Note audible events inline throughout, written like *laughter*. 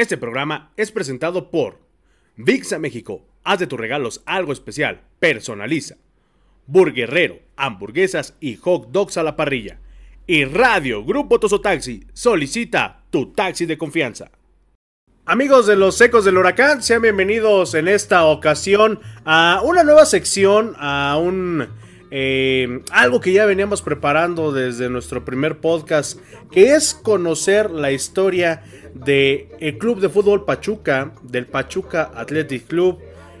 Este programa es presentado por VIXA México. Haz de tus regalos algo especial. Personaliza. Burguerrero, hamburguesas y hot dogs a la parrilla. Y Radio Grupo Tosotaxi solicita tu taxi de confianza. Amigos de los Ecos del Huracán, sean bienvenidos en esta ocasión a una nueva sección, a un eh, algo que ya veníamos preparando desde nuestro primer podcast, que es conocer la historia del el Club de Fútbol Pachuca, del Pachuca Athletic Club,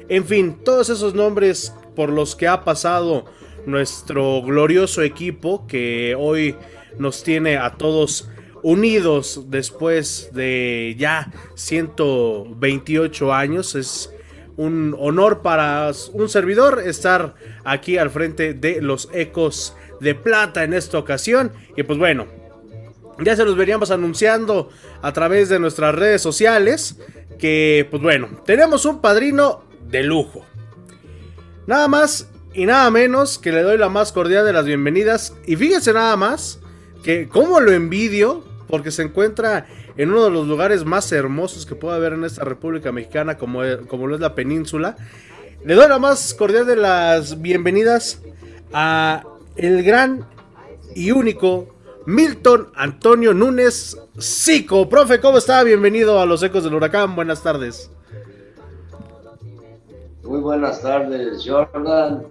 en fin, todos esos nombres por los que ha pasado nuestro glorioso equipo que hoy nos tiene a todos unidos después de ya 128 años. Es un honor para un servidor estar aquí al frente de los Ecos de Plata en esta ocasión. Y pues bueno, ya se los veníamos anunciando a través de nuestras redes sociales que pues bueno, tenemos un padrino de lujo. Nada más y nada menos que le doy la más cordial de las bienvenidas. Y fíjense nada más que como lo envidio porque se encuentra en uno de los lugares más hermosos que puede haber en esta República Mexicana, como, como lo es la península. Le doy la más cordial de las bienvenidas a el gran y único Milton Antonio Núñez Sico. Profe, ¿cómo está? Bienvenido a los Ecos del Huracán. Buenas tardes. Muy buenas tardes, Jordan.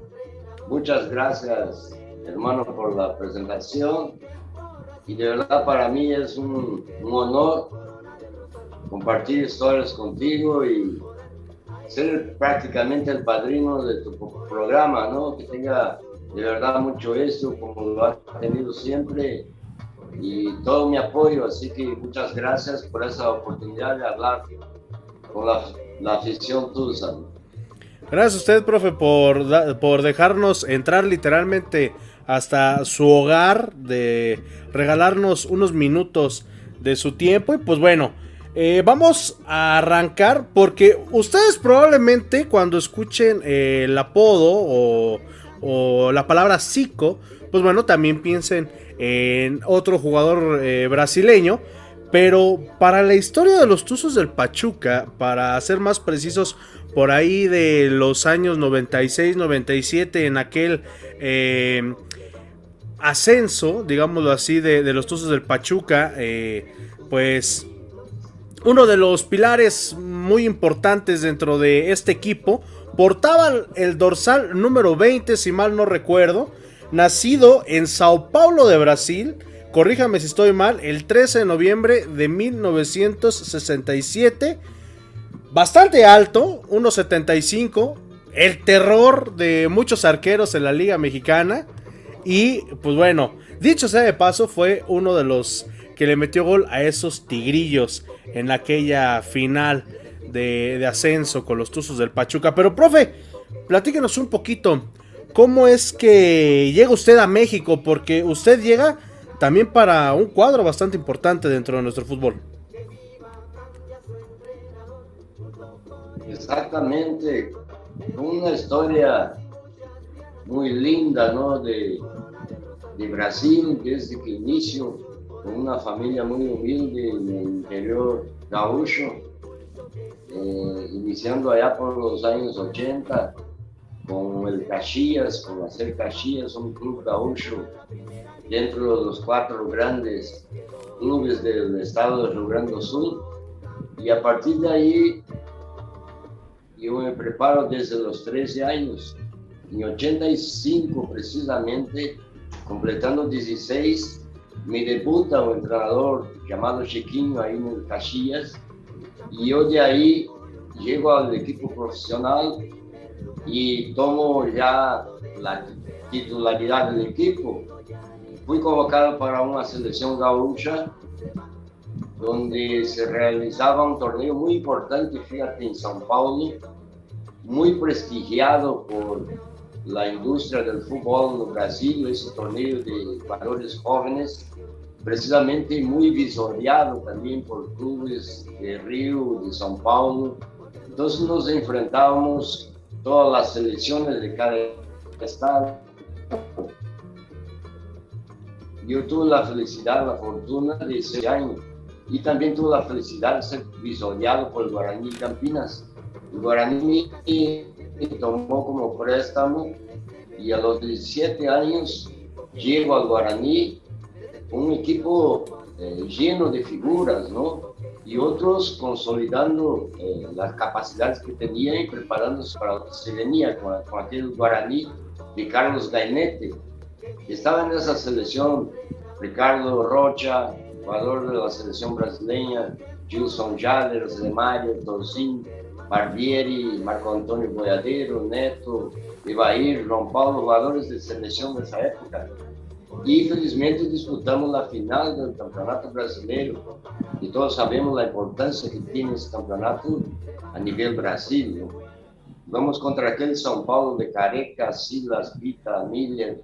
Muchas gracias, hermano, por la presentación y de verdad para mí es un, honor compartir historias contigo y ser prácticamente el padrino de tu programa, ¿no? Que tenga de verdad mucho éxito como lo ha tenido siempre y todo mi apoyo, así que muchas gracias por esa oportunidad de hablar con la, la afición tusa. Gracias a usted, profe, por, por dejarnos entrar literalmente hasta su hogar, de regalarnos unos minutos de su tiempo. Y pues bueno, eh, vamos a arrancar porque ustedes probablemente cuando escuchen eh, el apodo o, la palabra psico, pues bueno, también piensen en otro jugador eh, brasileño. Pero para la historia de los Tuzos del Pachuca, para ser más precisos, por ahí de los años 96-97, en aquel ascenso, digámoslo así, de, los Tuzos del Pachuca, eh, pues uno de los pilares muy importantes dentro de este equipo portaba el dorsal número 20, si mal no recuerdo, nacido en Sao Paulo de Brasil, corríjame si estoy mal, el 13 de noviembre de 1967, bastante alto, 1.75, el terror de muchos arqueros en la Liga Mexicana. Y pues bueno, dicho sea de paso, fue uno de los que le metió gol a esos tigrillos en aquella final de, ascenso con los Tuzos del Pachuca. Pero profe, platíquenos un poquito, ¿cómo es que llega usted a México? Porque usted llega también para un cuadro bastante importante dentro de nuestro fútbol. Exactamente, una historia muy linda, ¿no? De, de Brasil, desde que inicio, con una familia muy humilde en el interior gaúcho, eh, iniciando allá por los años 80, con el Caxias, con hacer Caxias, un club gaúcho dentro de los cuatro grandes clubes del estado de Rio Grande do Sul. Y a partir de ahí, yo me preparo desde los 13 años en 85 precisamente, completando 16, me debuta un entrenador llamado Chiquinho ahí en el Caxias y yo de ahí llego al equipo profesional y tomo ya la titularidad del equipo. Fui convocado para una selección gaúcha donde se realizaba un torneo muy importante, fíjate, en São Paulo, muy prestigiado por la industria del fútbol en Brasil, ese torneo de valores jóvenes, precisamente muy visoriado también por clubes de Río, de São Paulo. Entonces nos enfrentábamos todas las selecciones de cada estado. Yo tuve la felicidad, la fortuna de ese año y también tuve la felicidad de ser visoriado por el Guaraní Campinas. El Guaraní me tomó como préstamo y a los 17 años llego al Guaraní, un equipo eh, lleno de figuras, ¿no? Y otros consolidando eh, las capacidades que tenían y preparándose para lo que se venía con, con aquel Guaraní de Carlos Gainete. Estaba en esa selección Ricardo Rocha, jugador de la selección brasileña, Gilson Jader, Mario, Torcín, Barbieri, Marco Antonio Boyadero, Neto, Ivair, João Paulo, jugadores de selección de esa época. Y felizmente disputamos la final del Campeonato Brasileiro y todos sabemos la importancia que tiene ese campeonato a nivel Brasil. Vamos contra aquel São Paulo de Careca, Silas, Vita, Miller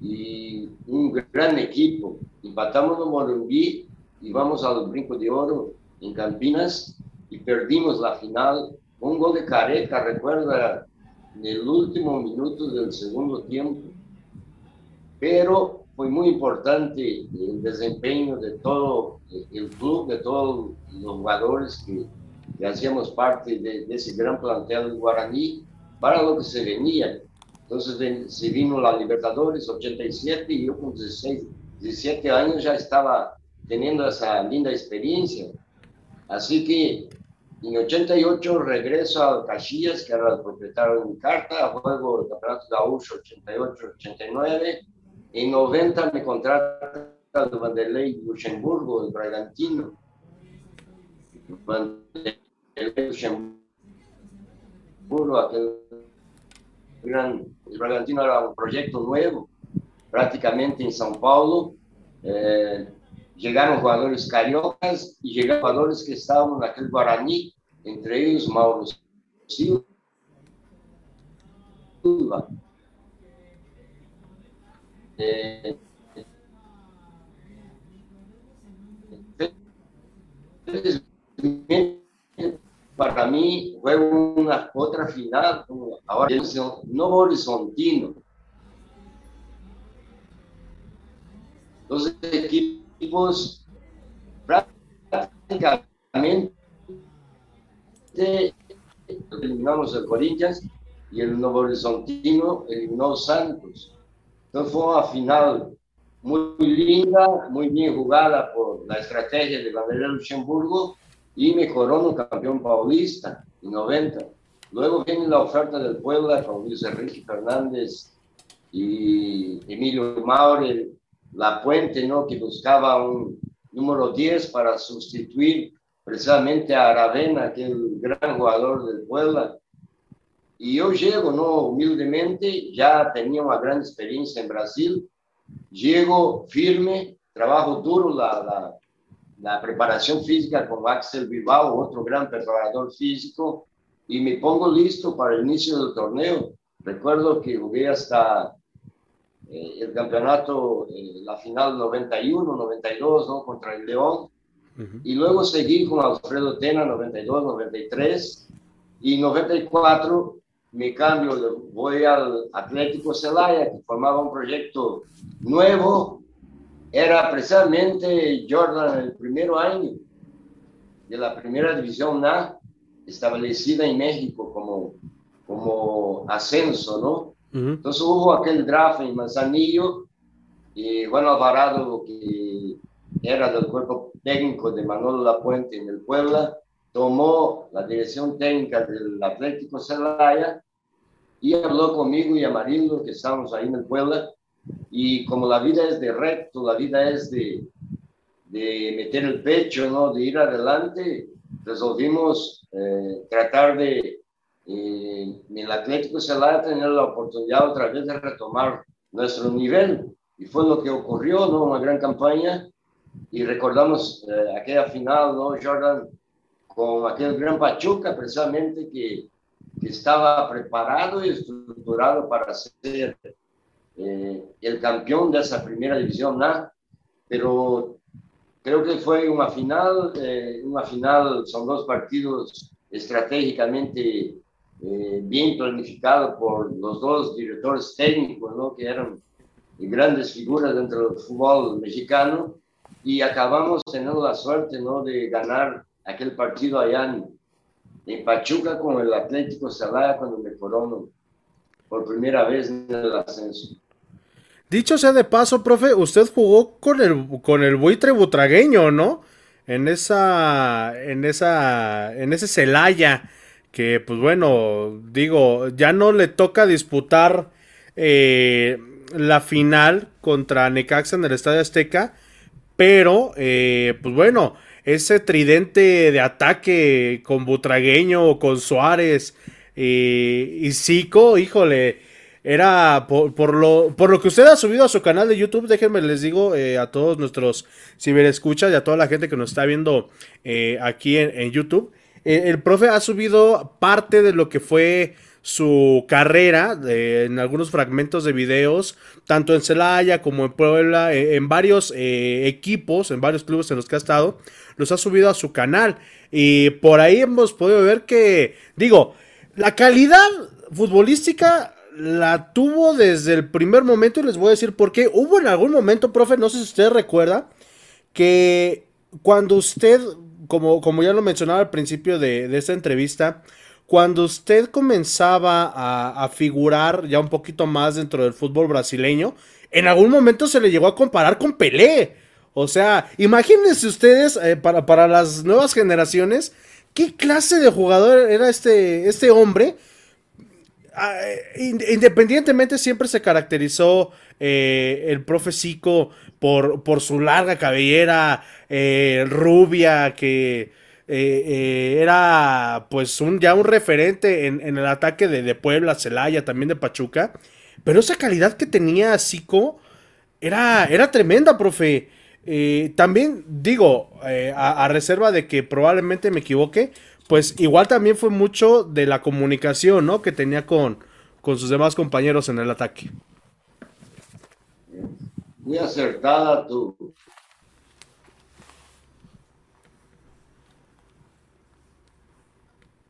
y un gran equipo. Empatamos no Morumbi y vamos al Brinco de Oro en Campinas y perdimos la final. Un gol de Careca, recuerda, en el último minuto del segundo tiempo. Pero fue muy importante el desempeño de todo el club, de todos los jugadores que, hacíamos parte de, ese gran plantel del Guaraní para lo que se venía. Entonces se vino la Libertadores 87 y yo con 16, 17 años ya estaba teniendo esa linda experiencia. Así que en 88 regreso a Caxias, que era el propietario de carta, juego el Campeonato Gaúcho 88-89 en 90 me contrata el Vanderlei Luxemburgo, el Bragantino. El Bragantino era un proyecto nuevo, prácticamente en São Paulo. Eh, llegaron jugadores cariocas y llegaron jugadores que estaban en aquel Guaraní, entre ellos Mauro Silva para mí fue una otra final, ahora no horizontino. Los equipos prácticamente eliminamos el Corinthians y el Novo Horizontino eliminó Santos. Entonces fue una final muy linda, muy bien jugada por la estrategia de Vanderlei Luxemburgo y me coronó campeón paulista en 90. Luego viene la oferta del Puebla con Luis Enrique Fernández y Emilio Maure, La Puente, ¿no? que buscaba un número 10 para sustituir precisamente a Aravena, aquel gran jugador del Puebla. Y yo llego, ¿no? humildemente, ya tenía una gran experiencia en Brasil, llego firme, trabajo duro la, la, la preparación física con Axel Bilbao, otro gran preparador físico, y me pongo listo para el inicio del torneo. Recuerdo que jugué hasta eh, el campeonato, eh, la final 91, 92, ¿no? contra el León, y luego seguí con Alfredo Tena 92, 93, y 94 me cambio, voy al Atlético Celaya, que formaba un proyecto nuevo, era precisamente Jordan el primer año de la primera división A, establecida en México como, como ascenso, ¿no? Entonces hubo aquel draft en Manzanillo y Juan Alvarado, que era del cuerpo técnico de Manolo Lapuente en el Puebla, tomó la dirección técnica del Atlético Celaya y habló conmigo y a Marindo, que estábamos ahí en el Puebla, y como la vida es de recto, la vida es de, de meter el pecho, ¿no? de ir adelante, resolvimos eh, tratar de, en el Atlético Celaya, tener la oportunidad otra vez de retomar nuestro nivel. Y fue lo que ocurrió, ¿no? Una gran campaña. Y recordamos eh, aquella final, ¿no, Jordan? Con aquel gran Pachuca, precisamente, que, que estaba preparado y estructurado para ser eh, el campeón de esa primera división pero creo que fue una final, eh, una final, son dos partidos estratégicamente eh, bien planificados por los dos directores técnicos, ¿no? que eran grandes figuras dentro del fútbol mexicano, y acabamos teniendo la suerte, ¿no? De ganar aquel partido allá en, Pachuca con el Atlético Celaya cuando me corono por primera vez en el ascenso. Dicho sea de paso, profe, usted jugó con el, con el buitre butragueño, ¿no? En esa, en esa, en ese Celaya, que pues bueno, digo, ya no le toca disputar eh, la final contra Necaxa en el Estadio Azteca, pero eh, pues bueno, ese tridente de ataque con Butragueño, con Suárez eh, y Zico, híjole, era por, lo, por lo que usted ha subido a su canal de YouTube, déjenme les digo a todos nuestros ciberescuchas y a toda la gente que nos está viendo aquí en, YouTube, el profe ha subido parte de lo que fue su carrera en algunos fragmentos de videos, tanto en Celaya como en Puebla, eh, en varios eh, equipos, en varios clubes en los que ha estado, los ha subido a su canal. Y por ahí hemos podido ver que, digo, la calidad futbolística la tuvo desde el primer momento y les voy a decir por qué. Hubo en algún momento, profe, no sé si usted recuerda, que cuando usted, como, como ya lo mencionaba al principio de, de esta entrevista, cuando usted comenzaba a, figurar ya un poquito más dentro del fútbol brasileño, en algún momento se le llegó a comparar con Pelé. O sea, imagínense ustedes, eh, para, para, las nuevas generaciones, qué clase de jugador era este, este hombre. Ah, independientemente, siempre se caracterizó eh, el profe por, por su larga cabellera eh, rubia que eh, eh, era pues un, ya un referente en, el ataque de, Puebla, Celaya, también de Pachuca. Pero esa calidad que tenía Zico era, era tremenda, profe. También digo, a, reserva de que probablemente me equivoque, pues igual también fue mucho de la comunicación, ¿no? Que tenía con, con sus demás compañeros en el ataque. Muy acertada tu,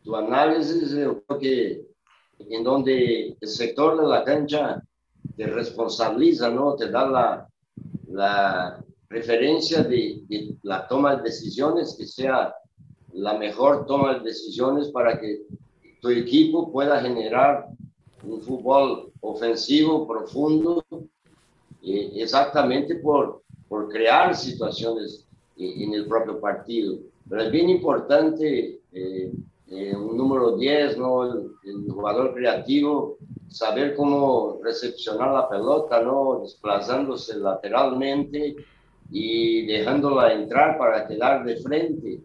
tu análisis, yo creo que en donde el sector de la cancha te responsabiliza, ¿no? Te da la, la referencia de, de, la toma de decisiones, que sea la mejor toma de decisiones para que tu equipo pueda generar un fútbol ofensivo, profundo, eh, exactamente por, por crear situaciones en, el propio partido. Pero es bien importante eh, eh, un número 10, ¿no? El, jugador creativo, saber cómo recepcionar la pelota, ¿no? Desplazándose lateralmente y dejándola entrar para quedar de frente,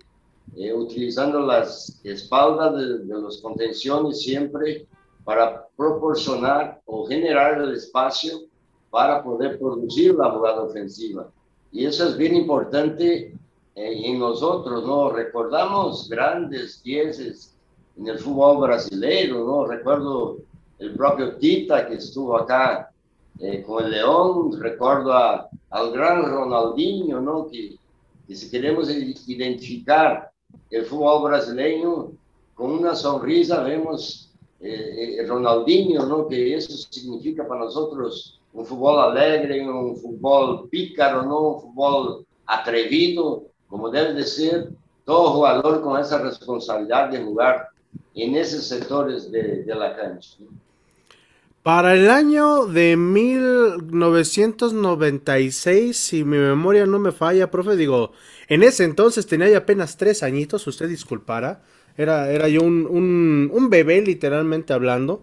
eh, utilizando las espaldas de, de los contenciones siempre para proporcionar o generar el espacio para poder producir la jugada ofensiva. Y eso es bien importante eh, en nosotros, ¿no? Recordamos grandes dieces en el fútbol brasileño, ¿no? Recuerdo el propio Tita que estuvo acá eh, con el León, recuerdo al gran Ronaldinho, ¿no? Que, si queremos identificar el fútbol brasileño con una sonrisa, vemos eh, Ronaldinho, ¿no? Que eso significa para nosotros un fútbol alegre, un fútbol pícaro, ¿no? Un fútbol atrevido, como debe de ser todo jugador con esa responsabilidad de jugar en esos sectores de, la cancha. Para el año de 1996, si mi memoria no me falla, profe, digo, en ese entonces tenía ya apenas tres añitos, usted disculpara, era, era yo un, un, un bebé literalmente hablando.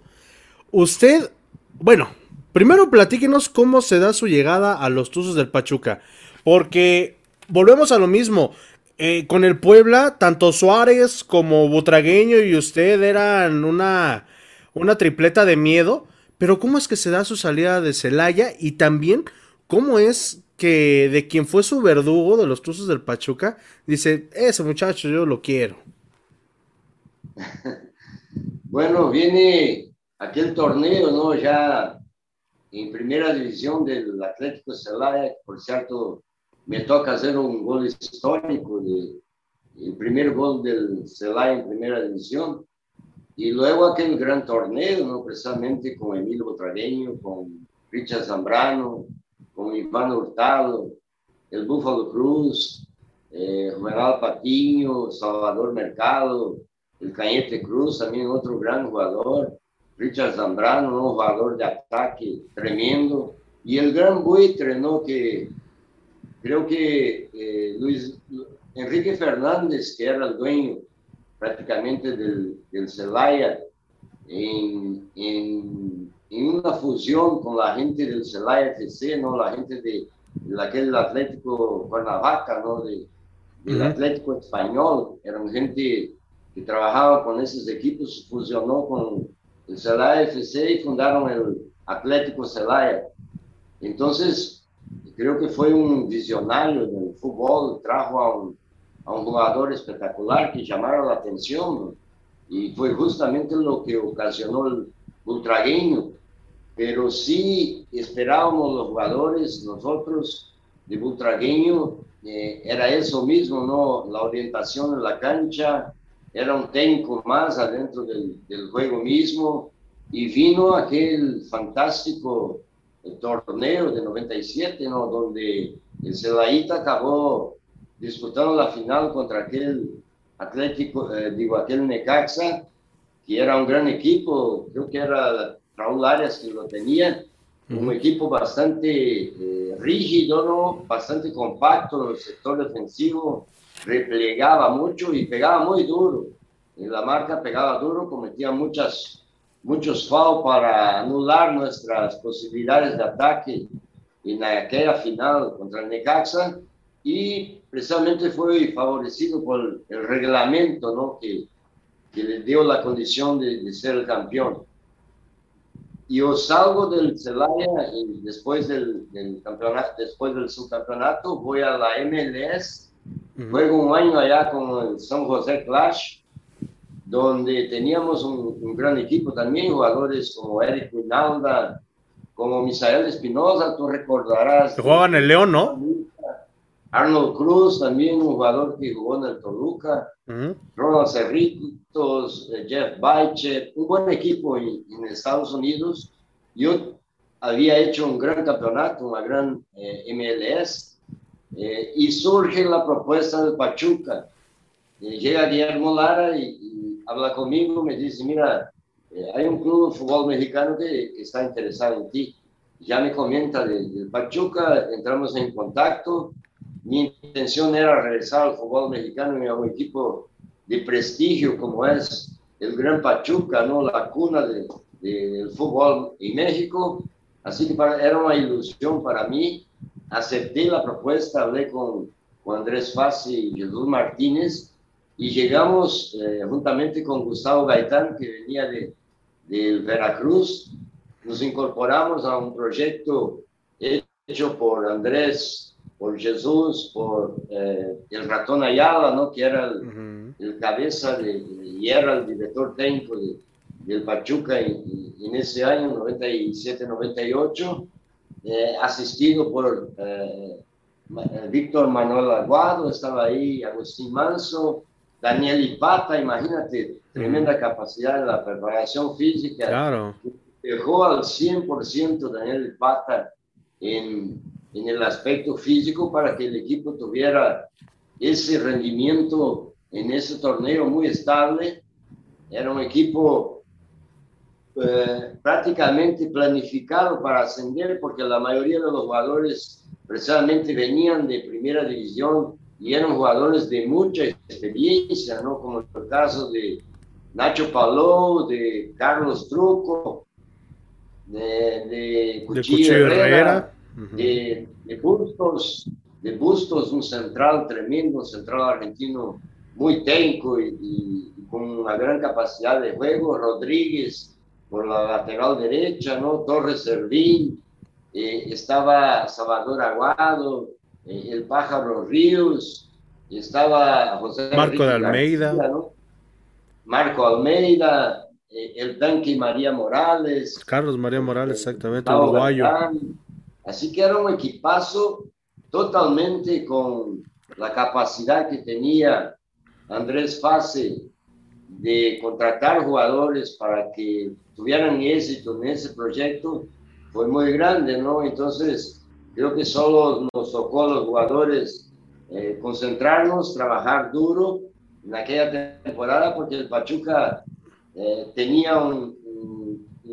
Usted, bueno, primero platíquenos cómo se da su llegada a los Tuzos del Pachuca, porque volvemos a lo mismo. Eh, con el Puebla, tanto Suárez como Butragueño y usted eran una, una tripleta de miedo. Pero ¿cómo es que se da su salida de Celaya? Y también, ¿cómo es que de quien fue su verdugo de los Tuzos del Pachuca, dice, ese muchacho yo lo quiero? *laughs* Bueno, viene aquel torneo, ¿no? Ya en primera división del Atlético Celaya, por cierto, me toca hacer un gol histórico, de, el primer gol del Celaya en primera división. Y luego aquel gran torneo, ¿no? precisamente con Emilio Botragueño, con Richard Zambrano, con Iván Hurtado. el Búfalo Cruz, eh, Juvenal Patiño, Salvador Mercado, el Cañete Cruz, también otro gran jugador, Richard Zambrano, un jugador de ataque tremendo, y el gran buitre, ¿no? Que creo que eh, Luis Enrique Fernández, que era el dueño prácticamente del, del Celaya, en, en, en, una fusión con la gente del Celaya FC, ¿no? La gente de, de aquel Atlético Cuernavaca, ¿no? De, del Atlético Español, eran gente que trabajaba con esos equipos, fusionó con el Celaya FC y fundaron el Atlético Celaya. Entonces, creo que fue un visionario del fútbol, trajo a un, jugador espectacular que llamaron la atención y fue justamente lo que ocasionó el ultragueño. Pero sí esperábamos los jugadores, nosotros de ultragueño, eh, era eso mismo, ¿no? La orientación en la cancha, era un técnico más adentro del, del juego mismo y vino aquel fantástico torneo de 97, ¿no? Donde el Celaíta acabó disputando la final contra aquel Atlético, eh, digo, aquel Necaxa, que era un gran equipo, creo que era Raúl Arias que lo tenía, un equipo bastante eh, rígido, ¿no? bastante compacto en el sector defensivo, replegaba mucho y pegaba muy duro. En la marca pegaba duro, cometía muchas, muchos fouls para anular nuestras posibilidades de ataque en aquella final contra el Necaxa y precisamente fue favorecido por el reglamento ¿no? que, que le dio la condición de, ser el campeón yo salgo del Celaya y después del, campeonato, después del subcampeonato voy a la MLS, juego un año allá con el San José Clash, donde teníamos un, un gran equipo también, jugadores como Eric Winalda, como Misael Espinosa, tú recordarás. Jugaban en el León, ¿no? Arnold Cruz, también un jugador que jugó en el Toluca, Ronald Cerritos, eh, Jeff Baiche, un buen equipo en, en, Estados Unidos. Yo había hecho un gran campeonato, una gran eh, MLS, eh, y surge la propuesta de Pachuca. Eh, llega Guillermo Lara y, y, habla conmigo, me dice, mira, eh, hay un club de fútbol mexicano que, está interesado en ti. Ya me comenta del de Pachuca, entramos en contacto, mi intención era regresar al fútbol mexicano y a un equipo de prestigio como es el Gran Pachuca, ¿no? la cuna del de, de fútbol en México. Así que para, era una ilusión para mí. Acepté la propuesta, hablé con, con Andrés Fassi y Jesús Martínez y llegamos eh, juntamente con Gustavo Gaitán, que venía de, de Veracruz. Nos incorporamos a un proyecto hecho por Andrés por Jesús, por eh, el ratón Ayala, ¿no? que era el, uh -huh. el cabeza de, y era el director técnico de, del Pachuca en, en, ese año, 97-98, eh, asistido por eh, Víctor Manuel Aguado, estaba ahí Agustín Manso, Daniel Ipata, imagínate, tremenda capacidad de la preparación física. Claro. Dejó al 100% Daniel Ipata en en el aspecto físico para que el equipo tuviera ese rendimiento en ese torneo muy estable. Era un equipo eh, prácticamente planificado para ascender porque la mayoría de los jugadores precisamente venían de primera división y eran jugadores de mucha experiencia, ¿no? Como el caso de Nacho Palou, de Carlos Truco, de, de Cuchillo, de Cuchillo Herrera, Herrera. de, de, Bustos, de Bustos, un central tremendo, un central argentino muy técnico y, y, con una gran capacidad de juego, Rodríguez por la lateral derecha, ¿no? Torres Servín, eh, estaba Salvador Aguado, eh, el Pájaro Ríos, estaba José Marco Enrique de Almeida, García, ¿no? Marco Almeida, eh, el tanque María Morales, Carlos María Morales, exactamente, uruguayo. Así que era un equipazo totalmente con la capacidad que tenía Andrés Fase de contratar jugadores para que tuvieran éxito en ese proyecto fue muy grande, ¿no? Entonces Creo que solo nos tocó a los jugadores eh, concentrarnos, trabajar duro en aquella temporada, porque el Pachuca eh, tenía un,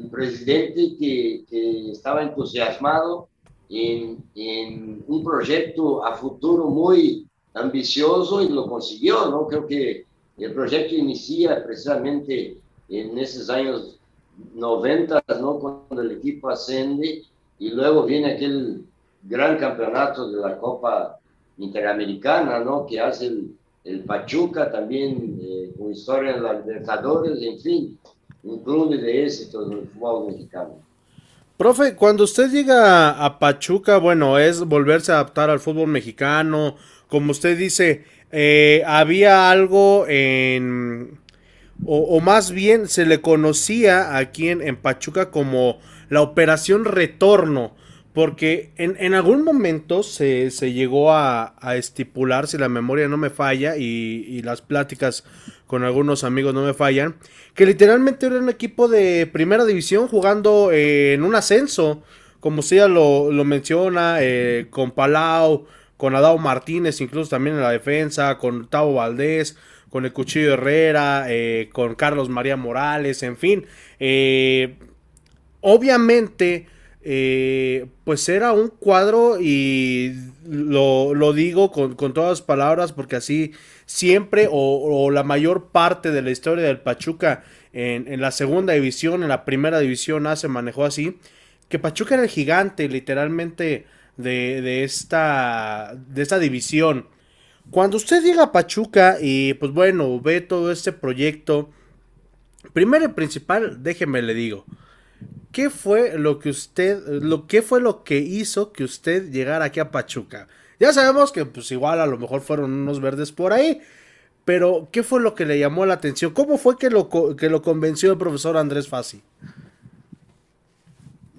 presidente que, que, estaba entusiasmado en, en, un proyecto a futuro muy ambicioso y lo consiguió, ¿no? Creo que el proyecto inicia precisamente en esos años 90, ¿no? Cuando el equipo ascende y luego viene aquel gran campeonato de la Copa Interamericana, ¿no? Que hace el, Pachuca también eh, con historia en los Libertadores, en fin, un club de éxito del fútbol mexicano. Profe, cuando usted llega a Pachuca, bueno, es volverse a adaptar al fútbol mexicano, como usted dice, eh, había algo en, o, más bien se le conocía aquí en, en Pachuca como la operación retorno, porque en, algún momento se, llegó a, estipular, si la memoria no me falla y, las pláticas con algunos amigos no me fallan, que literalmente era un equipo de primera división jugando en un ascenso, como usted ya lo, menciona, eh, con Palau, con Adao Martínez, incluso también en la defensa, con Tavo Valdés, con el Cuchillo Herrera, eh, con Carlos María Morales, en fin. Eh, obviamente eh, pues era un cuadro y lo, digo con, todas las palabras porque así siempre o, la mayor parte de la historia del Pachuca en, la segunda división, en la primera división A se manejó así, que Pachuca era el gigante literalmente de, esta, de esta división. Cuando usted llega a Pachuca y pues bueno, ve todo este proyecto, primero y principal, déjeme le digo, ¿qué fue lo que usted, lo que fue lo que hizo que usted llegara aquí a Pachuca? Ya sabemos que pues igual a lo mejor fueron unos verdes por ahí, pero ¿qué fue lo que le llamó la atención? ¿Cómo fue que lo, que lo convenció el profesor Andrés Fassi?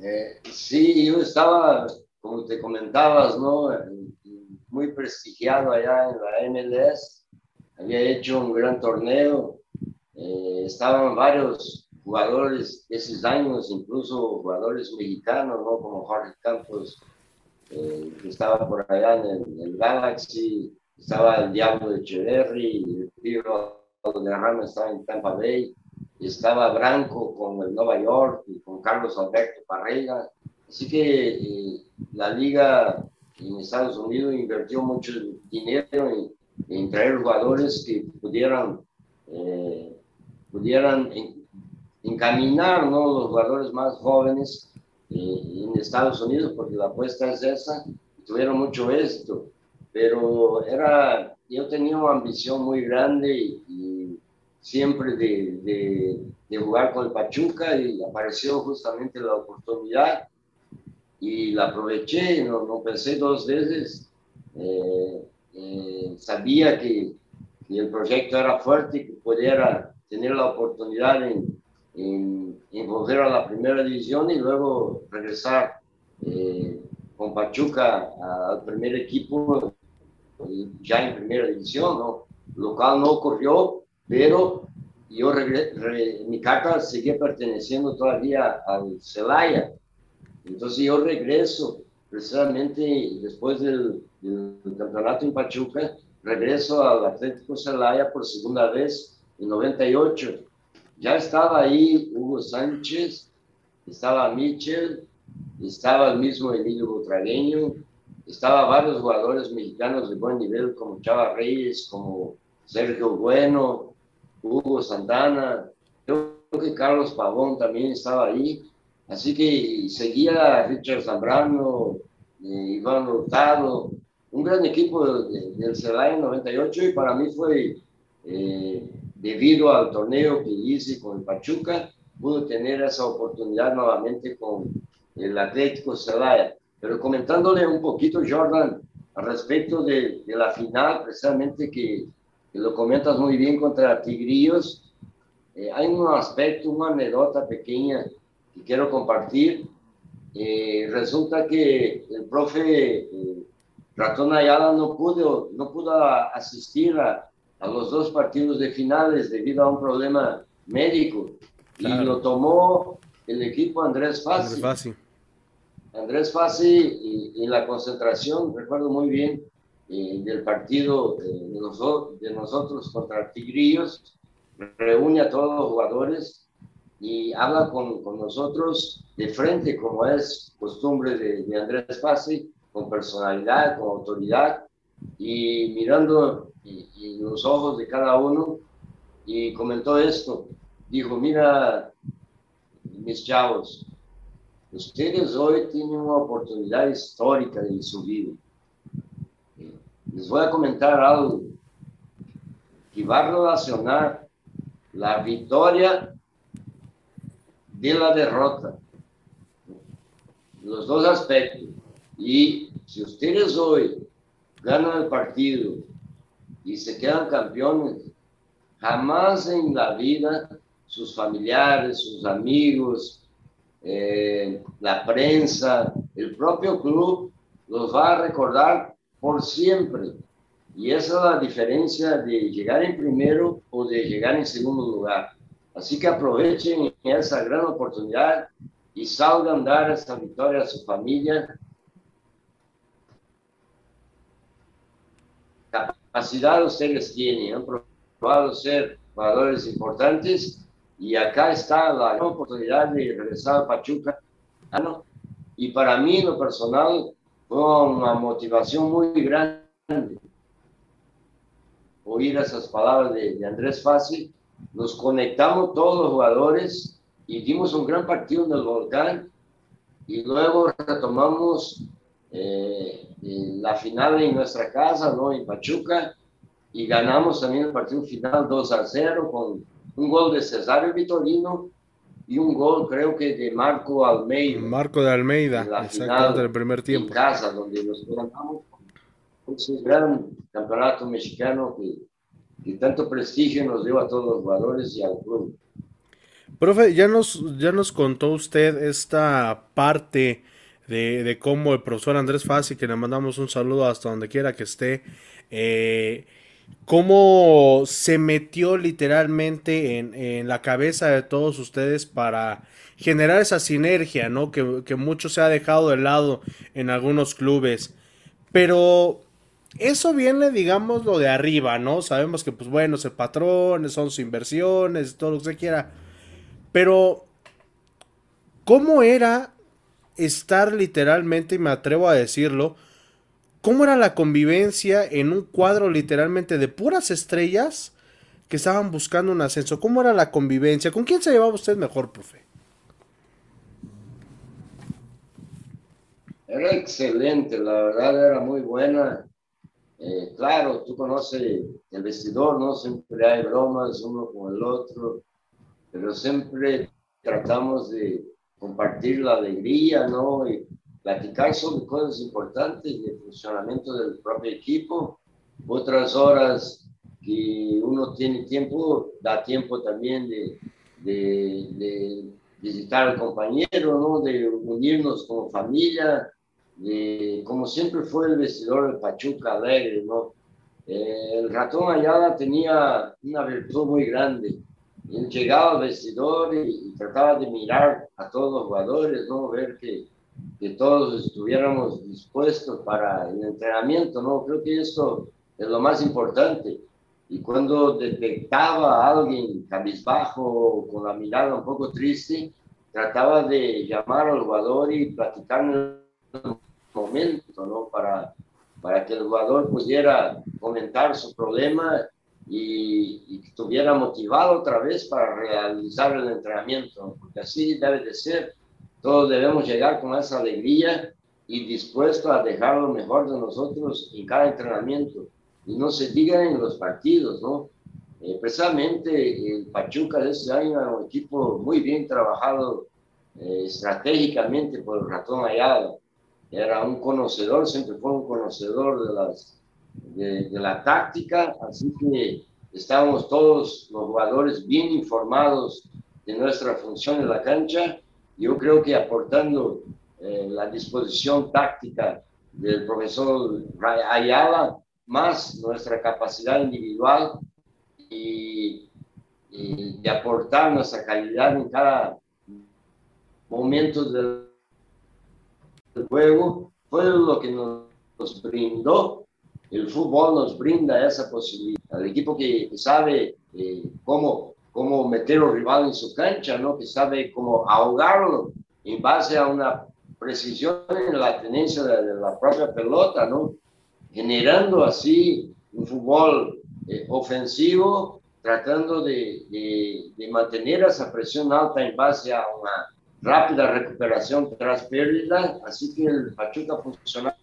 Eh, sí, yo estaba, como te comentabas, ¿no? Muy prestigiado allá en la MLS. Había hecho un gran torneo. Eh, estaban varios jugadores de esos años, incluso jugadores mexicanos, ¿no? Como Jorge Campos, eh, que estaba por allá en el, Galaxy, estaba el Diablo de Echeverry, el Piro de Rama estaba en Tampa Bay, estaba Branco con el Nueva York y con Carlos Alberto Parrega. Así que eh, la liga en Estados Unidos invirtió mucho dinero en, traer jugadores que pudieran, eh, pudieran encaminar ¿no? los jugadores más jóvenes eh, en Estados Unidos, porque la apuesta es esa, tuvieron mucho éxito, pero era, yo tenía una ambición muy grande y, siempre de, de, jugar con el Pachuca y apareció justamente la oportunidad y la aproveché, no, no pensé dos veces, eh, eh, sabía que, que, el proyecto era fuerte que pudiera tener la oportunidad en, en, volver a la primera división y luego regresar eh, con Pachuca al primer equipo ya en primera división, ¿no? Lo cual no ocurrió, pero yo mi carta seguía perteneciendo todavía al Celaya. Entonces yo regreso precisamente después del, del, campeonato en Pachuca, regreso al Atlético Celaya por segunda vez en 98 ya estaba ahí Hugo Sánchez, estaba Michel, estaba el mismo Emilio Butragueño, estaba varios jugadores mexicanos de buen nivel como Chava Reyes, como Sergio Bueno, Hugo Santana, creo que Carlos Pavón también estaba ahí, así que seguía Richard Zambrano, eh, Iván Hurtado, un gran equipo del Celaya en 98 y para mí fue eh, debido al torneo que hice con el Pachuca, pude tener esa oportunidad nuevamente con el Atlético Celaya. Pero comentándole un poquito, Jordan, al respecto de, la final, precisamente que, lo comentas muy bien contra Tigrillos, eh, hay un aspecto, una anécdota pequeña que quiero compartir. Eh, resulta que el profe eh, Ratón Ayala no pudo, no pudo asistir a, a los dos partidos de finales debido a un problema médico y lo tomó el equipo Andrés Fassi. Andrés Fassi en la concentración, recuerdo muy bien, eh, del partido de, de nosotros contra Tigrillos, reúne a todos los jugadores y habla con, con nosotros de frente, como es costumbre de, de Andrés Fassi, con personalidad, con autoridad, y mirando y, los ojos de cada uno, y comentó esto. Dijo, mira, mis chavos, ustedes hoy tienen una oportunidad histórica de su vida. Les voy a comentar algo que va a relacionar la victoria de la derrota. Los dos aspectos. Y si ustedes hoy ganan el partido y se quedan campeones, jamás en la vida sus familiares, sus amigos, eh, la prensa, el propio club los va a recordar por siempre. Y esa es la diferencia de llegar en primero o de llegar en segundo lugar. Así que aprovechen esa gran oportunidad y salgan a dar esta victoria a su familia capacidad ustedes tienen, han probado ser jugadores importantes y acá está la oportunidad de regresar a Pachuca. Y para mí, lo personal, fue una motivación muy grande oír esas palabras de, Andrés Fácil. Nos conectamos todos los jugadores y dimos un gran partido en el volcán y luego retomamos eh, la final en nuestra casa, ¿no? En Pachuca, y ganamos también el partido final 2 a 0 con un gol de Cesario Vitorino y un gol creo que de Marco Almeida. Marco de Almeida, exactamente en el primer tiempo. En casa, donde nos ganamos ese gran campeonato mexicano que, que tanto prestigio nos dio a todos los jugadores y al club. Profe, ya nos, ya nos contó usted esta parte de, cómo el profesor Andrés Fassi, que le mandamos un saludo hasta donde quiera que esté, eh, cómo se metió literalmente en, la cabeza de todos ustedes para generar esa sinergia, ¿no? Que, que mucho se ha dejado de lado en algunos clubes. Pero eso viene, digamos, lo de arriba, ¿no? Sabemos que, pues bueno, es el patrón, son sus inversiones, todo lo que se quiera. Pero, ¿cómo era estar literalmente, y me atrevo a decirlo, cómo era la convivencia en un cuadro literalmente de puras estrellas que estaban buscando un ascenso? ¿Cómo era la convivencia? ¿Con quién se llevaba usted mejor, profe? Era excelente, la verdad era muy buena. Eh, claro, tú conoces el vestidor, ¿no? Siempre hay bromas uno con el otro, pero siempre tratamos de compartir la alegría, ¿no? Y platicar sobre cosas importantes de funcionamiento del propio equipo. Otras horas que uno tiene tiempo, da tiempo también de, de, visitar al compañero, ¿no? De unirnos como familia, de, como siempre fue el vestidor de Pachuca Alegre, ¿no? Eh, el ratón Ayala tenía una virtud muy grande él llegaba al vestidor y, trataba de mirar a todos los jugadores, ¿no? Ver que, que, todos estuviéramos dispuestos para el entrenamiento, ¿no? Creo que esto es lo más importante. Y cuando detectaba a alguien cabizbajo con la mirada un poco triste, trataba de llamar al jugador y platicar momento, ¿no? Para, para que el jugador pudiera comentar su problema y, que estuviera motivado otra vez para realizar el entrenamiento, porque así debe de ser. Todos debemos llegar con esa alegría y dispuestos a dejar lo mejor de nosotros en cada entrenamiento. Y no se diga en los partidos, ¿no? Eh, precisamente el Pachuca de este año era un equipo muy bien trabajado eh, estratégicamente por el ratón Ayala. Era un conocedor, siempre fue un conocedor de las de, la táctica, así que estamos todos los jugadores bien informados de nuestra función en la cancha. Yo creo que aportando eh, la disposición táctica del profesor Ayala, más nuestra capacidad individual y, y de aportar nuestra calidad en cada momento del juego fue lo que nos, brindó. El fútbol nos brinda esa posibilidad. El equipo que, sabe eh, cómo, cómo meter al rival en su cancha, ¿no? que sabe cómo ahogarlo en base a una precisión en la tenencia de, la propia pelota, ¿no? generando así un fútbol eh, ofensivo, tratando de, de, mantener esa presión alta en base a una rápida recuperación tras pérdida, así que el Pachuca funcionaba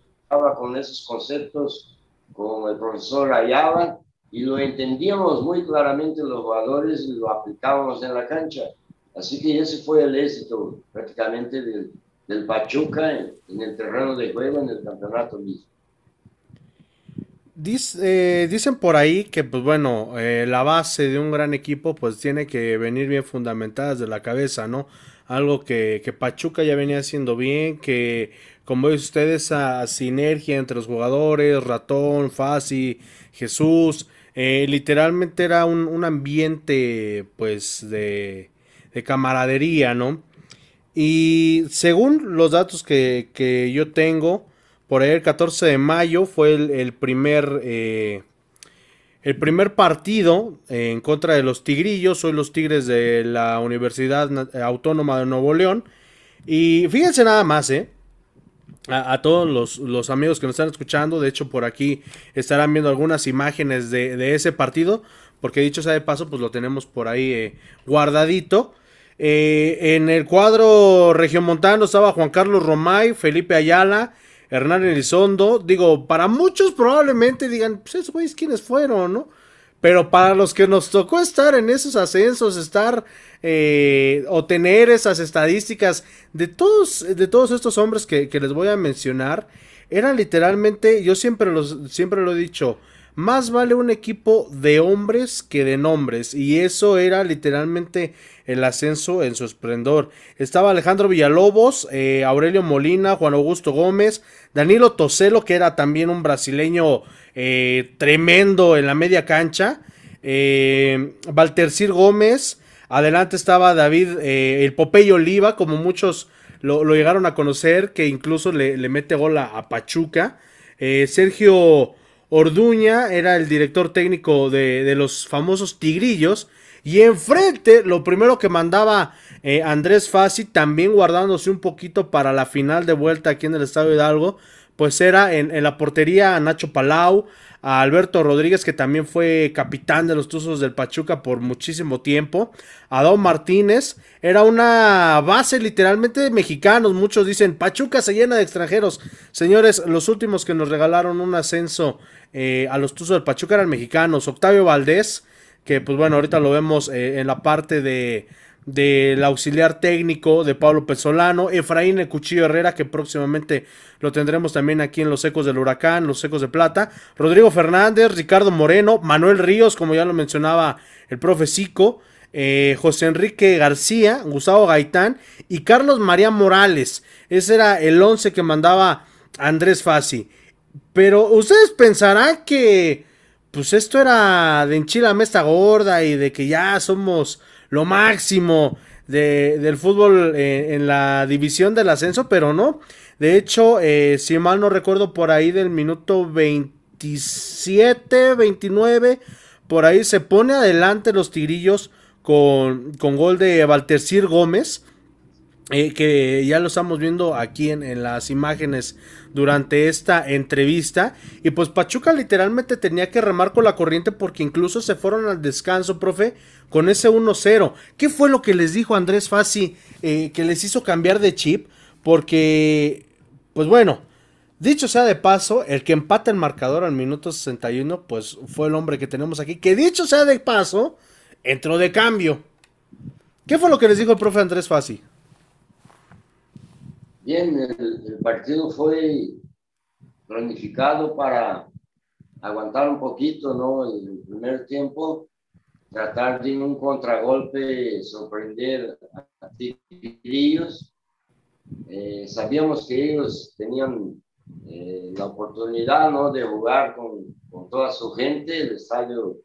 con esos conceptos con el profesor Ayala y lo entendíamos muy claramente los jugadores y lo aplicábamos en la cancha. Así que ese fue el éxito prácticamente del, del Pachuca en, el terreno de juego en el campeonato mismo. Eh, dicen por ahí que, pues bueno, eh, la base de un gran equipo, pues tiene que venir bien fundamentada de la cabeza, ¿no? Algo que, que Pachuca ya venía haciendo bien, que, como ven ustedes, esa sinergia entre los jugadores, Ratón, Fasi, Jesús, eh, literalmente era un, un, ambiente, pues, de, de camaradería, ¿no? Y según los datos que, que yo tengo, por ahí el 14 de mayo fue el, primer eh, el primer partido en contra de los Tigrillos, soy los Tigres de la Universidad Autónoma de Nuevo León. Y fíjense nada más, ¿eh? A, todos los, amigos que nos están escuchando, de hecho por aquí estarán viendo algunas imágenes de, ese partido, porque dicho sea de paso, pues lo tenemos por ahí eh, guardadito. Eh, en el cuadro regiomontano estaba Juan Carlos Romay, Felipe Ayala, Hernán Elizondo. Digo, para muchos probablemente digan, pues esos güeyes quiénes fueron, ¿no? Pero para los que nos tocó estar en esos ascensos, estar eh, o tener esas estadísticas de todos, de todos estos hombres que, que les voy a mencionar, eran literalmente, yo siempre, los, siempre lo he dicho, más vale un equipo de hombres que de nombres. Y eso era literalmente el ascenso en su esplendor. Estaba Alejandro Villalobos, eh, Aurelio Molina, Juan Augusto Gómez, Danilo Toselo, que era también un brasileño eh, tremendo en la media cancha. Eh, Gómez. Adelante estaba David, el Popeye Oliva, como muchos lo, llegaron a conocer, que incluso le, mete gol a, Pachuca. Sergio Orduña era el director técnico de, los famosos Tigrillos. Y enfrente, lo primero que mandaba eh, Andrés Fassi, también guardándose un poquito para la final de vuelta aquí en el Estadio Hidalgo, pues era en, la portería a Nacho Palau, a Alberto Rodríguez, que también fue capitán de los Tuzos del Pachuca por muchísimo tiempo, a Don Martínez, era una base literalmente de mexicanos, muchos dicen, Pachuca se llena de extranjeros, señores, los últimos que nos regalaron un ascenso eh, a los Tuzos del Pachuca eran mexicanos. Octavio Valdés, que pues bueno, ahorita lo vemos eh, en la parte de del auxiliar técnico de Pablo Pesolano, Efraín El Cuchillo Herrera, que próximamente lo tendremos también aquí en Los Ecos del Huracán, Los Ecos de Plata, Rodrigo Fernández, Ricardo Moreno, Manuel Ríos, como ya lo mencionaba el profe Cico, eh, José Enrique García, Gustavo Gaitán y Carlos María Morales. Ese era el 11 que mandaba Andrés Fassi. Pero ustedes pensarán que pues esto era de enchila mesta gorda y de que ya somos lo máximo del fútbol en, la división del ascenso, pero no. De hecho, eh, si mal no recuerdo, por ahí del minuto 27, 29, por ahí se pone adelante los tigrillos con, con gol de Valtercir Gómez. Eh, que ya lo estamos viendo aquí en, las imágenes durante esta entrevista. Y pues Pachuca literalmente tenía que remar con la corriente porque incluso se fueron al descanso, profe, con ese 1-0. ¿Qué fue lo que les dijo Andrés Fassi eh, que les hizo cambiar de chip? Porque, pues bueno, dicho sea de paso, el que empata el marcador al minuto 61, pues fue el hombre que tenemos aquí. Que dicho sea de paso, entró de cambio. ¿Qué fue lo que les dijo el profe Andrés Fassi? Bien, el, partido fue planificado para aguantar un poquito, ¿no? El primer tiempo, tratar de un contragolpe sorprender a Tigrillos. Eh, sabíamos que ellos tenían eh, la oportunidad, ¿no? De jugar con, con, toda su gente, el estadio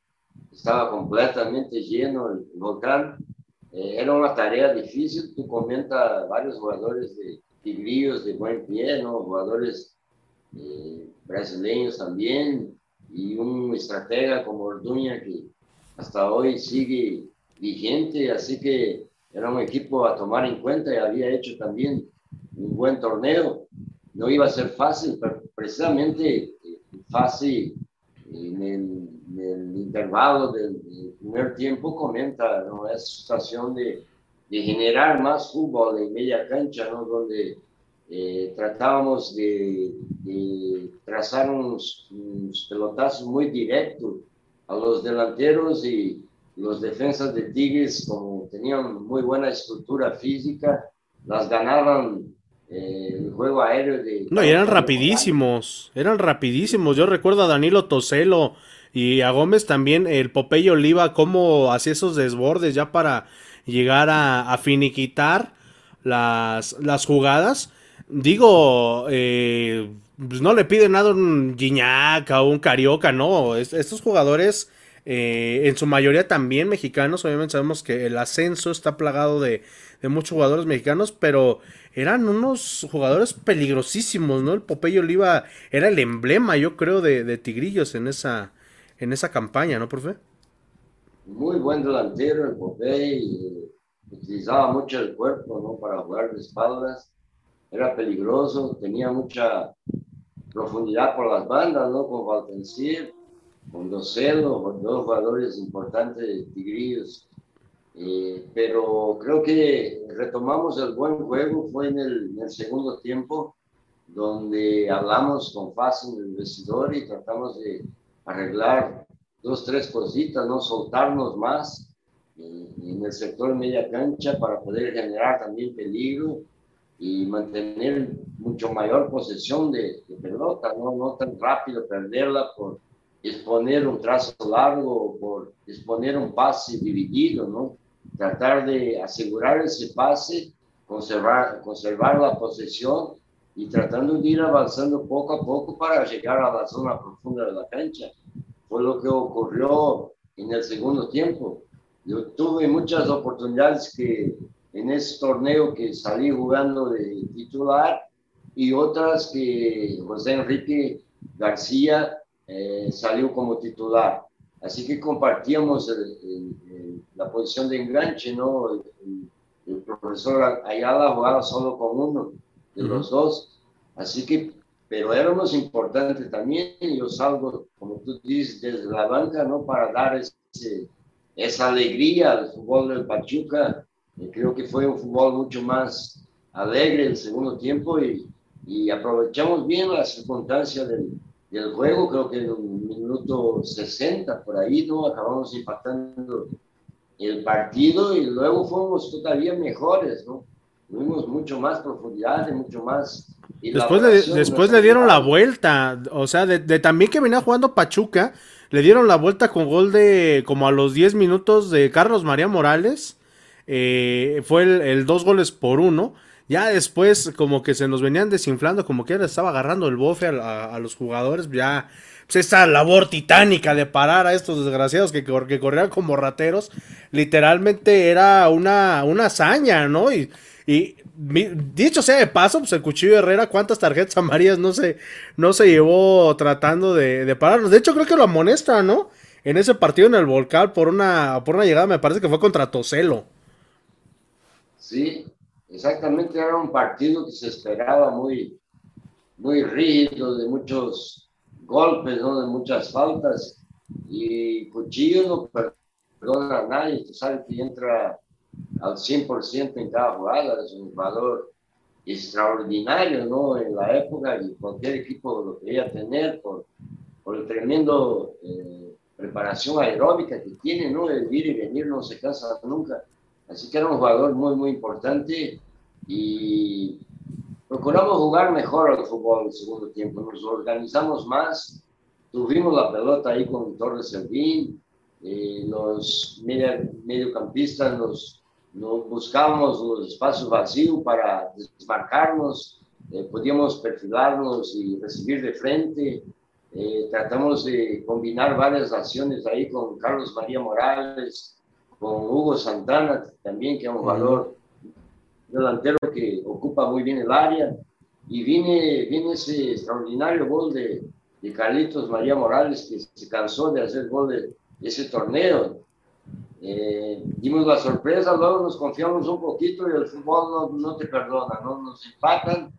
estaba completamente lleno, el volcán. Eh, era una tarea difícil, tú comentas varios jugadores de tigrillos de buen pie, ¿no? jugadores eh, brasileños también, y un estratega como Orduña que hasta hoy sigue vigente, así que era un equipo a tomar en cuenta y había hecho también un buen torneo. No iba a ser fácil, pero precisamente eh, fácil en el, intervalo del, primer tiempo comenta, ¿no? Esa situación de, de, generar más fútbol en media cancha, ¿no? Donde eh, tratábamos de, trazar unos, unos, pelotazos muy directos a los delanteros y los defensas de Tigres, como tenían muy buena estructura física, las ganaban eh, el juego aéreo de... No, eran rapidísimos, eran rapidísimos. Yo recuerdo a Danilo Toselo y a Gómez también, el Popeye Oliva, cómo hacía esos desbordes ya para llegar a, finiquitar las, las jugadas. Digo, eh, pues no le pide nada a un Gignac o un Carioca, no. estos jugadores, eh, en su mayoría también mexicanos, obviamente sabemos que el ascenso está plagado de, de muchos jugadores mexicanos, pero eran unos jugadores peligrosísimos, ¿no? El Popeye Oliva era el emblema, yo creo, de, Tigrillos en esa, en esa campaña, ¿no, profe? Muy buen delantero el Popeye, utilizaba mucho el cuerpo, ¿no? Para jugar de espaldas, era peligroso, tenía mucha profundidad por las bandas, ¿no? Con Valtencir, con Docelo, con dos jugadores importantes de Tigrillos eh, pero creo que retomamos el buen juego, fue en el, segundo tiempo, donde hablamos con fácil en el vestidor y tratamos de arreglar dos, tres cositas, no soltarnos más eh, en el sector media cancha para poder generar también peligro y mantener mucho mayor posesión de, de pelota, ¿no? no tan rápido perderla por exponer un trazo largo por exponer un pase dividido, ¿no? tratar de asegurar ese pase, conservar, conservar la posesión y tratando de ir avanzando poco a poco para llegar a la zona profunda de la cancha. Fue lo que ocurrió en el segundo tiempo. Yo tuve muchas oportunidades que en ese torneo que salí jugando de titular y otras que José Enrique García eh, salió como titular. Así que compartíamos la posición de enganche, ¿no? El, profesor Ayala jugaba solo con uno de los dos. Así que, pero éramos importantes también. Yo salgo, como tú dices, desde la banca, ¿no? Para dar ese, esa alegría al fútbol del Pachuca. Y creo que fue un fútbol mucho más alegre el segundo tiempo y, y aprovechamos bien la circunstancia del, del juego, creo que en un minuto 60 por ahí, ¿no? Acabamos impactando el partido y luego fuimos todavía mejores, ¿no? Tuvimos mucho más profundidad, mucho más... Después, le, después le dieron la vuelta, o sea, de, también que venía jugando Pachuca, le dieron la vuelta con gol de como a los 10 minutos de Carlos María Morales, eh, fue el, el, dos goles por uno, ya después, como que se nos venían desinflando, como que estaba agarrando el bofe a, los jugadores, ya, pues esa labor titánica de parar a estos desgraciados que, que corrían como rateros, literalmente era una, una hazaña, ¿no? Y, y dicho sea de paso, pues el Cuchillo Herrera, ¿cuántas tarjetas *laughs* amarillas no se, no se llevó tratando de, de pararnos? De hecho, creo que lo amonesta, ¿no? En ese partido en el Volcán por una, por una llegada, me parece que fue contra Toselo. Sí, exactamente era un partido que se esperaba muy, muy rígido, de muchos golpes, ¿no? de muchas faltas. Y Cuchillo no perdona a nadie, tú sabes que entra al 100% en cada jugada, es un jugador extraordinario ¿no? en la época y cualquier equipo lo quería tener por, por el tremendo eh, preparación aeróbica que tiene, ¿no? el ir y venir no se cansa nunca. Así que era un jugador muy, muy importante y procuramos jugar mejor al fútbol en el segundo tiempo. Nos organizamos más, tuvimos la pelota ahí con Torres Servín, eh, los mediocampistas nos, nos buscábamos los espacios vacíos para desmarcarnos, eh, podíamos perfilarnos y recibir de frente. Eh, tratamos de combinar varias acciones ahí con Carlos María Morales, con Hugo Santana también, que es un jugador delantero que ocupa muy bien el área. Y viene, viene ese extraordinario gol de, de Carlitos María Morales, que se cansó de hacer gol de ese torneo. Eh, dimos la sorpresa, luego nos confiamos un poquito y el fútbol no, no te perdona, ¿no? Nos empatan,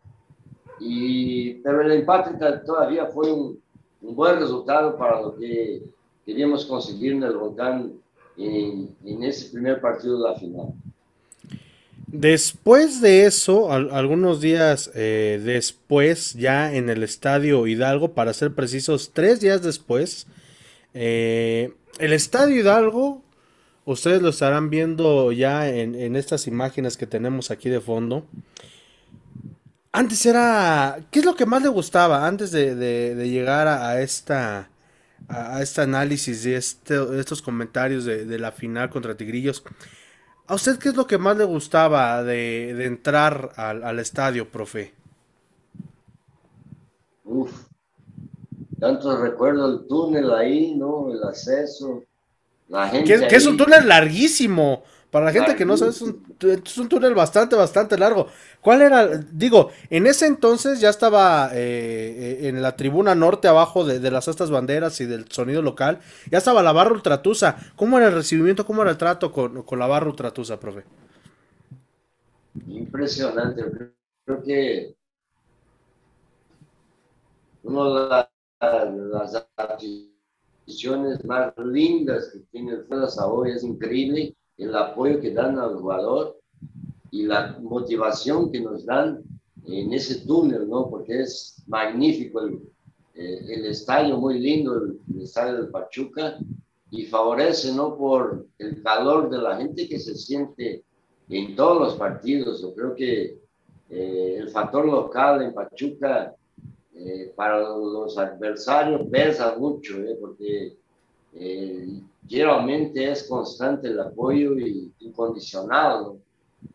y, pero el empate todavía fue un, un buen resultado para lo que queríamos conseguir en el Volcán en, en ese primer partido de la final. Después de eso, algunos días eh, después, ya en el Estadio Hidalgo, para ser precisos, tres días después, eh, el Estadio Hidalgo, ustedes lo estarán viendo ya en, estas imágenes que tenemos aquí de fondo. Antes era, ¿qué es lo que más le gustaba antes de, llegar a, esta, a, este análisis de este, estos comentarios de, de la final contra Tigrillos? ¿A usted qué es lo que más le gustaba de, entrar al, estadio, profe? Uf, tantos recuerdo el túnel ahí, ¿no? El acceso, la gente. Que, es un túnel larguísimo. Para la gente que no sabe, es un, túnel bastante, bastante largo. ¿Cuál era? Digo, en ese entonces ya estaba eh, eh, en la tribuna norte, abajo de, las estas banderas y del sonido local, ya estaba la barra ultratusa. ¿Cómo era el recibimiento, cómo era el trato con, la barra ultratusa, profe? Impresionante. Creo que una de las, las más lindas que tiene el hoy es increíble el apoyo que dan al jugador y la motivación que nos dan en ese túnel, ¿no? Porque es magnífico el, eh, el estadio, muy lindo, el, estadio del Pachuca, y favorece, ¿no? Por el calor de la gente que se siente en todos los partidos. Yo creo que eh, el factor local en Pachuca eh, para los adversarios pesa mucho, porque generalmente es constante el apoyo y incondicionado.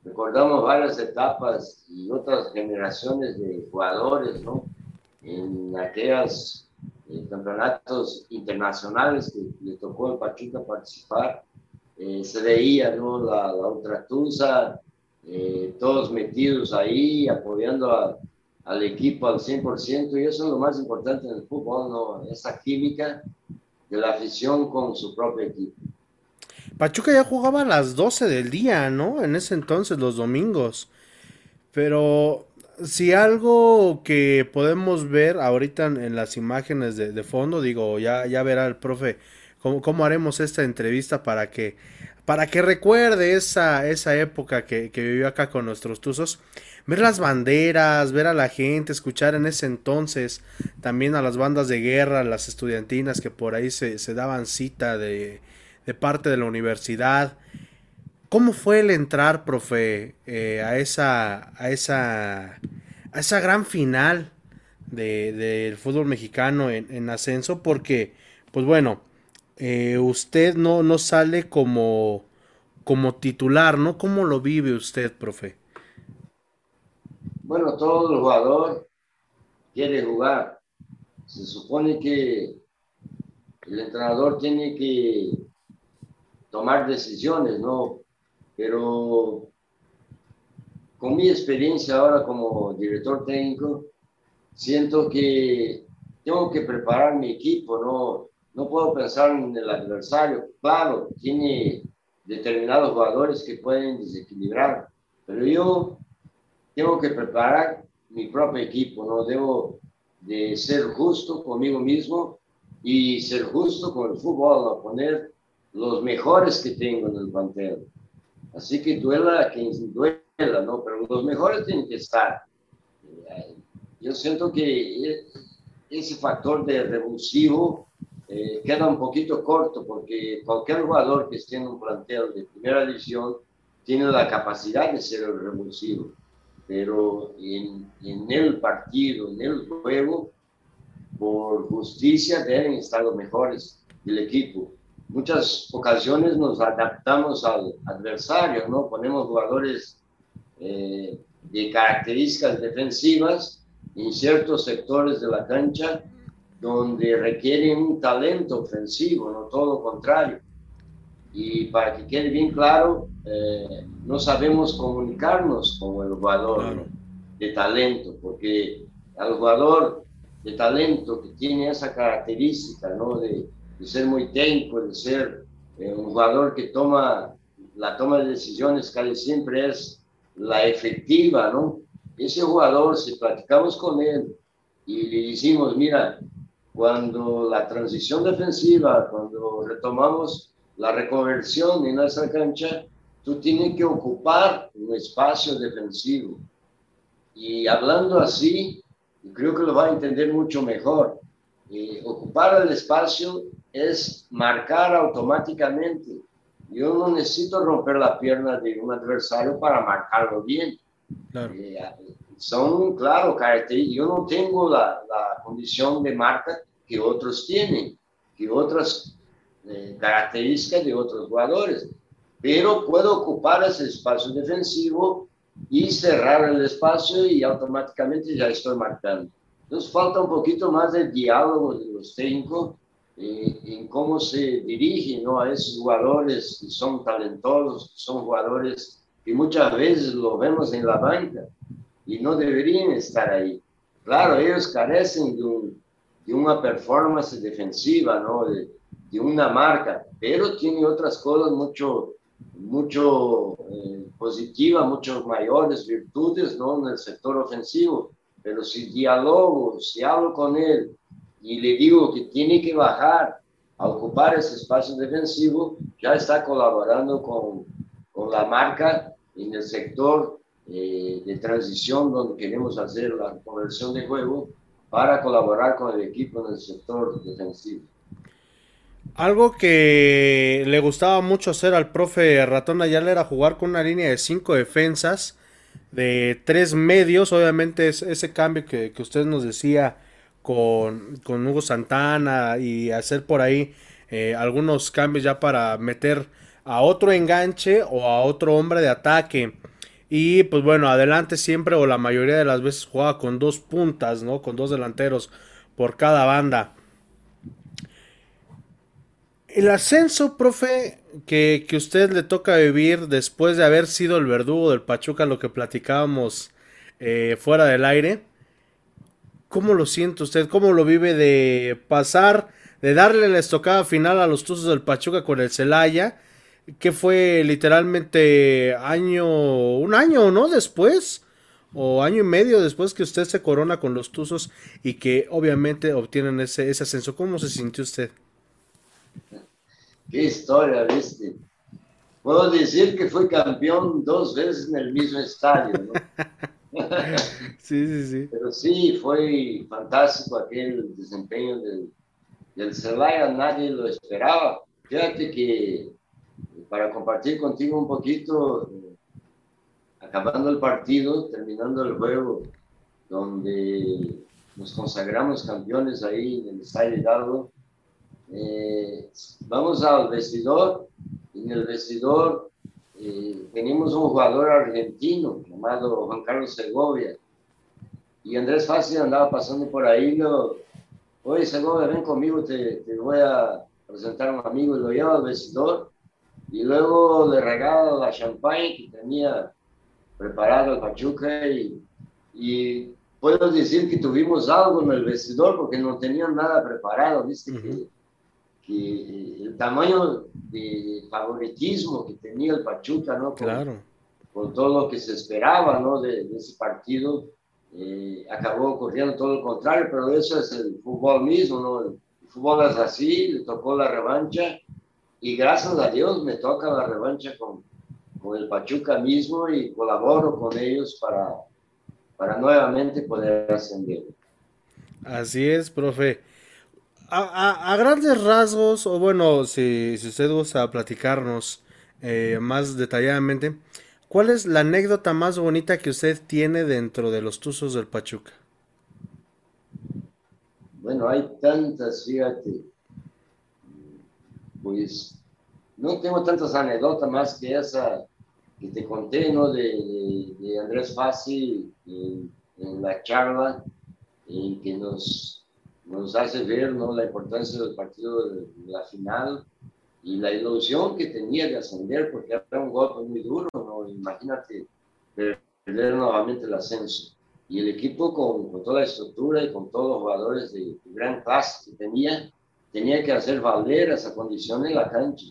Recordamos varias etapas y otras generaciones de jugadores, ¿no? En aquellos eh, campeonatos internacionales que le tocó al Pachuca participar, eh, se veía, ¿no? La, la ultratusa, eh, todos metidos ahí, apoyando al equipo al 100%, y eso es lo más importante en el fútbol, ¿no? Esa química de la afición con su propio equipo. Pachuca ya jugaba a las 12 del día, ¿no? En ese entonces, los domingos. Pero si algo que podemos ver ahorita en, las imágenes de, fondo, digo, ya, ya verá el profe cómo, cómo haremos esta entrevista para que, para que recuerde esa, esa época que, vivió acá con nuestros tuzos ver las banderas, ver a la gente, escuchar en ese entonces también a las bandas de guerra, las estudiantinas que por ahí se, daban cita de, parte de la universidad. ¿Cómo fue el entrar, profe, eh, a, esa, a, esa, a esa gran final del fútbol mexicano en, ascenso? Porque, pues bueno, eh, usted no, no sale como, como titular, ¿no? ¿Cómo lo vive usted, profe? Bueno, todo el jugador quiere jugar. Se supone que el entrenador tiene que tomar decisiones, ¿no? Pero con mi experiencia ahora como director técnico, siento que tengo que preparar mi equipo, ¿no? No puedo pensar en el adversario. Claro, tiene determinados jugadores que pueden desequilibrar, pero yo tengo que preparar mi propio equipo, no debo de ser justo conmigo mismo y ser justo con el fútbol, ¿no? poner los mejores que tengo en el plantel. Así que duela quien duela, ¿no? Pero los mejores tienen que estar. Yo siento que ese factor de revulsivo eh, queda un poquito corto porque cualquier jugador que esté en un plantel de primera división tiene la capacidad de ser el revulsivo pero en, en, el partido, en el juego, por justicia deben estar los mejores del equipo. Muchas ocasiones nos adaptamos al adversario, ¿no? Ponemos jugadores eh, de características defensivas en ciertos sectores de la cancha donde requieren un talento ofensivo, no todo lo contrario. Y para que quede bien claro, eh, no sabemos comunicarnos con el jugador de talento, porque al jugador de talento que tiene esa característica, ¿no? De, de ser muy técnico, de ser eh, un jugador que toma la toma de decisiones casi siempre es la efectiva, ¿no? Ese jugador, si platicamos con él y le decimos, mira, cuando la transición defensiva, cuando retomamos la reconversión en esa cancha, tú tienes que ocupar un espacio defensivo. Y hablando así, creo que lo va a entender mucho mejor. Eh, ocupar el espacio es marcar automáticamente. Yo no necesito romper la pierna de un adversario para marcarlo bien. Eh, son, claro, características. Yo no tengo la, la, condición de marca que otros tienen, que otras eh, características de otros jugadores, pero puedo ocupar ese espacio defensivo y cerrar el espacio y automáticamente ya estoy marcando. Entonces falta un poquito más de diálogo de los técnicos eh, en cómo se dirigen ¿no? a esos jugadores que son talentosos, que son jugadores que muchas veces lo vemos en la banca y no deberían estar ahí. Claro, ellos carecen de, de una performance defensiva, ¿no? de, de, una marca, pero tienen otras cosas mucho, mucho eh, positivas, mucho mayores virtudes ¿no? en el sector ofensivo pero si dialogo, si hablo con él y le digo que tiene que bajar a ocupar ese espacio defensivo, ya está colaborando con, con la marca en el sector eh, de transición donde queremos hacer la conversión de juego para colaborar con el equipo en el sector defensivo. Algo que le gustaba mucho hacer al profe Ratón Ayala era jugar con una línea de cinco defensas de tres medios, obviamente es ese cambio que, usted nos decía con, con, Hugo Santana y hacer por ahí eh, algunos cambios ya para meter a otro enganche o a otro hombre de ataque. Y pues bueno, adelante siempre o la mayoría de las veces juega con dos puntas, ¿no? Con dos delanteros por cada banda. El ascenso, profe, que, que usted le toca vivir después de haber sido el verdugo del Pachuca, lo que platicábamos eh, fuera del aire. ¿Cómo lo siente usted? ¿Cómo lo vive de pasar, de darle la estocada final a los Tuzos del Pachuca con el Celaya? Que fue literalmente año, un año, ¿no? Después, o año y medio después que usted se corona con los Tuzos y que obviamente obtienen ese, ese ascenso. ¿Cómo se sintió usted? Qué historia, viste. Puedo decir que fui campeón dos veces en el mismo estadio, ¿no? *laughs* sí, sí, sí. Pero sí, fue fantástico aquel desempeño del, del Celaya, nadie lo esperaba. Fíjate que para compartir contigo un poquito, acabando el partido, terminando el juego, donde nos consagramos campeones ahí en el Estadio Hidalgo, eh, vamos al vestidor, en el vestidor eh, tenemos un jugador argentino llamado Juan Carlos Segovia, y Andrés Fácil andaba pasando por ahí, lo, oye Segovia, ven conmigo, te, te, voy a presentar a un amigo, y lo lleva al vestidor, y luego le regala la champagne que tenía preparado el Pachuca, y, y puedo decir que tuvimos algo en el vestidor porque no tenían nada preparado, viste que el tamaño de favoritismo que tenía el Pachuca, ¿no? Con, claro. Con todo lo que se esperaba, ¿no? De, ese partido, eh, acabó ocurriendo todo lo contrario, pero eso es el fútbol mismo, ¿no? El fútbol es así, le tocó la revancha y gracias a Dios me toca la revancha con, con el Pachuca mismo y colaboro con ellos para, para nuevamente poder ascender. Así es, profe a, grandes rasgos, o bueno, si, si usted gusta platicarnos eh, más detalladamente, ¿cuál es la anécdota más bonita que usted tiene dentro de los Tuzos del Pachuca? Bueno, hay tantas, fíjate. Pues no tengo tantas anécdotas más que esa que te conté, ¿no? De, Andrés Fassi en, la charla en que nos nos hace ver ¿no? la importancia del partido de, la final y la ilusión que tenía de ascender, porque era un golpe muy duro, ¿no? Imagínate perder nuevamente el ascenso. Y el equipo con, con, toda la estructura y con todos los jugadores de gran clase que tenía, tenía que hacer valer esa condición en la cancha.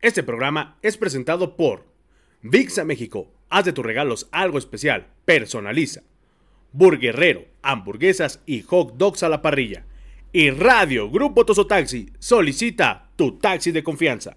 Este programa es presentado por VIXA México. Haz de tus regalos algo especial. Personaliza. Burguerrero, hamburguesas y hot dogs a la parrilla. Y Radio Grupo Tosotaxi solicita tu taxi de confianza.